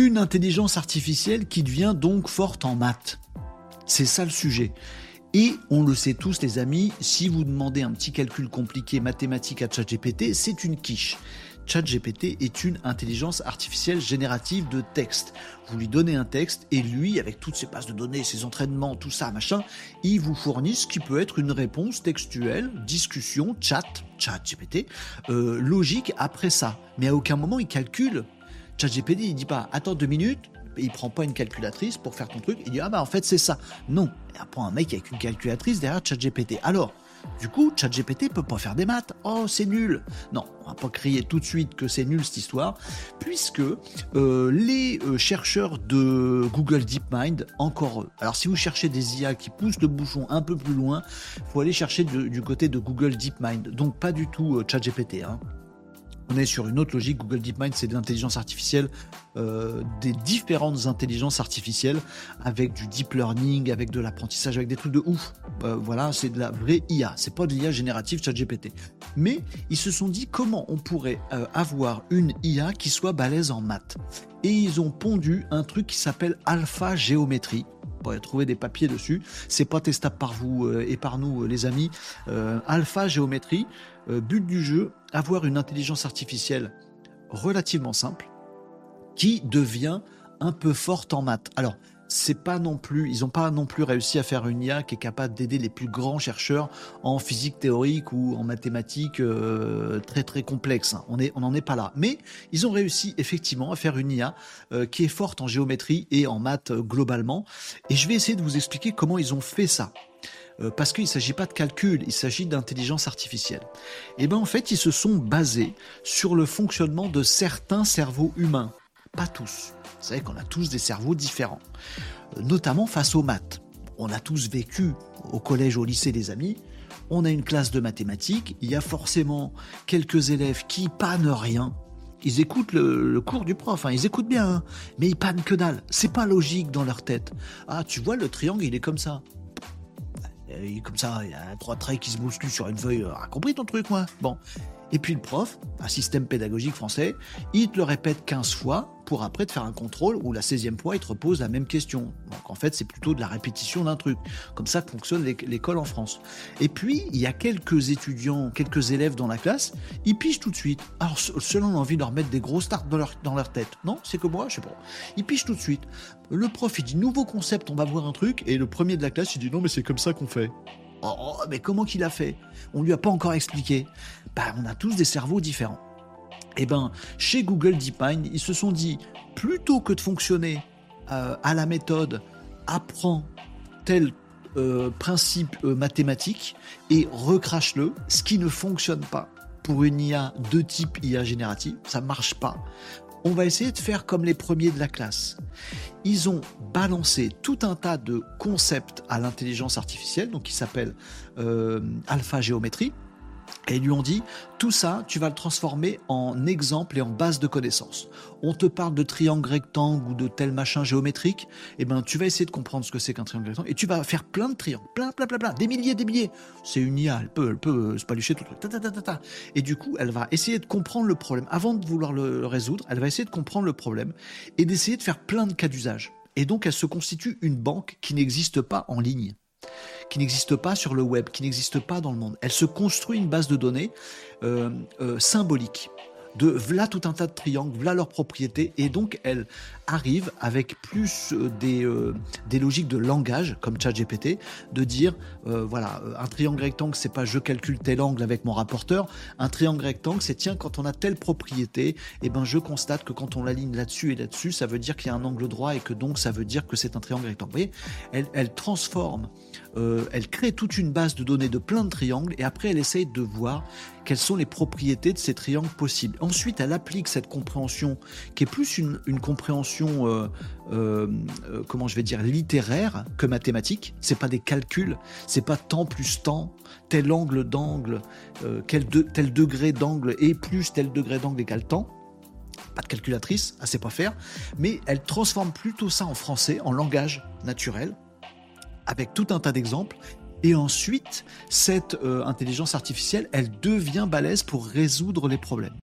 Une intelligence artificielle qui devient donc forte en maths. C'est ça le sujet. Et on le sait tous les amis, si vous demandez un petit calcul compliqué mathématique à ChatGPT, c'est une quiche. ChatGPT est une intelligence artificielle générative de texte. Vous lui donnez un texte et lui, avec toutes ses bases de données, ses entraînements, tout ça, machin, il vous fournit ce qui peut être une réponse textuelle, discussion, chat, ChatGPT, euh, logique après ça. Mais à aucun moment il calcule. ChatGPT, il dit pas attends deux minutes, il prend pas une calculatrice pour faire ton truc, il dit ah bah en fait c'est ça. Non, il prend un mec avec une calculatrice derrière ChatGPT. Alors, du coup, ChatGPT peut pas faire des maths. Oh, c'est nul. Non, on va pas crier tout de suite que c'est nul cette histoire, puisque euh, les euh, chercheurs de Google DeepMind, encore eux. Alors, si vous cherchez des IA qui poussent le bouchon un peu plus loin, faut aller chercher du, côté de Google DeepMind. Donc, pas du tout euh, ChatGPT. Hein. On est sur une autre logique. Google DeepMind, c'est de l'intelligence artificielle, euh, des différentes intelligences artificielles, avec du deep learning, avec de l'apprentissage, avec des trucs de ouf. Euh, voilà, c'est de la vraie IA. C'est pas de l'IA générative ChatGPT. Mais ils se sont dit comment on pourrait euh, avoir une IA qui soit balèze en maths. Et ils ont pondu un truc qui s'appelle Alpha Géométrie trouver des papiers dessus. C'est pas testable par vous et par nous, les amis. Alpha Géométrie, but du jeu, avoir une intelligence artificielle relativement simple qui devient un peu forte en maths. Alors, c'est pas non plus, ils n'ont pas non plus réussi à faire une IA qui est capable d'aider les plus grands chercheurs en physique théorique ou en mathématiques euh, très très complexes. On est, on n'en est pas là. Mais ils ont réussi effectivement à faire une IA euh, qui est forte en géométrie et en maths euh, globalement. Et je vais essayer de vous expliquer comment ils ont fait ça. Euh, parce qu'il ne s'agit pas de calcul, il s'agit d'intelligence artificielle. Et eh bien en fait, ils se sont basés sur le fonctionnement de certains cerveaux humains, pas tous. Vous savez qu'on a tous des cerveaux différents, euh, notamment face aux maths. On a tous vécu au collège, au lycée, les amis. On a une classe de mathématiques, il y a forcément quelques élèves qui pannent rien, ils écoutent le, cours du prof, hein. ils écoutent bien, hein. mais ils pannent que dalle. C'est pas logique dans leur tête. Ah, tu vois, le triangle, il est comme ça comme ça, il y a trois traits qui se bousculent sur une feuille. Ah, compris ton truc, moi? Bon. Et puis le prof, un système pédagogique français, il te le répète 15 fois pour après te faire un contrôle où la 16e fois, il te repose la même question. Donc en fait, c'est plutôt de la répétition d'un truc. Comme ça fonctionne l'école en France. Et puis, il y a quelques étudiants, quelques élèves dans la classe, ils pichent tout de suite. Alors, selon l'envie de leur mettre des grosses tartes dans leur, dans leur tête. Non, c'est que moi, je sais pas. Ils pichent tout de suite. Le prof, il dit nouveau concept, on va voir un truc. Et le premier de la classe, il dit non, mais c'est comme ça qu'on fait. Oh, oh, mais comment qu'il a fait? On lui a pas encore expliqué. Bah, on a tous des cerveaux différents. Eh ben, chez Google DeepMind, ils se sont dit, plutôt que de fonctionner euh, à la méthode apprends tel euh, principe euh, mathématique et recrache-le, ce qui ne fonctionne pas pour une IA de type IA générative, ça marche pas. On va essayer de faire comme les premiers de la classe. Ils ont balancé tout un tas de concepts à l'intelligence artificielle, donc qui s'appelle alpha géométrie, et ils lui ont dit, tout ça, tu vas le transformer en exemple et en base de connaissances. On te parle de triangle rectangle ou de tel machin géométrique, et eh ben tu vas essayer de comprendre ce que c'est qu'un triangle rectangle, et tu vas faire plein de triangles, plein, plein, plein, plein, des milliers, des milliers. C'est une IA, elle peut, elle peut se palucher tout le truc. Et du coup, elle va essayer de comprendre le problème. Avant de vouloir le résoudre, elle va essayer de comprendre le problème et d'essayer de faire plein de cas d'usage. Et donc, elle se constitue une banque qui n'existe pas en ligne qui n'existe pas sur le web, qui n'existe pas dans le monde. Elle se construit une base de données euh, euh, symbolique de voilà tout un tas de triangles, voilà leurs propriétés, et donc elle arrive avec plus euh, des, des logiques de langage, comme ChatGPT, de dire voilà, un triangle rectangle, c'est pas je calcule tel angle avec mon rapporteur, un triangle rectangle, c'est tiens, quand on a telle propriété, et eh ben je constate que quand on l'aligne là-dessus et là-dessus, ça veut dire qu'il y a un angle droit et que donc ça veut dire que c'est un triangle rectangle. Vous voyez, elle, elle transforme euh, elle crée toute une base de données de plein de triangles et après elle essaye de voir quelles sont les propriétés de ces triangles possibles. Ensuite, elle applique cette compréhension qui est plus une, compréhension, euh, euh, comment je vais dire, littéraire que mathématique. C'est pas des calculs, c'est pas temps plus temps, tel angle d'angle, tel degré d'angle et plus tel degré d'angle égale temps pas de calculatrice, elle sait pas faire, mais elle transforme plutôt ça en français, en langage naturel, avec tout un tas d'exemples. Et ensuite, cette euh, intelligence artificielle, elle devient balèze pour résoudre les problèmes.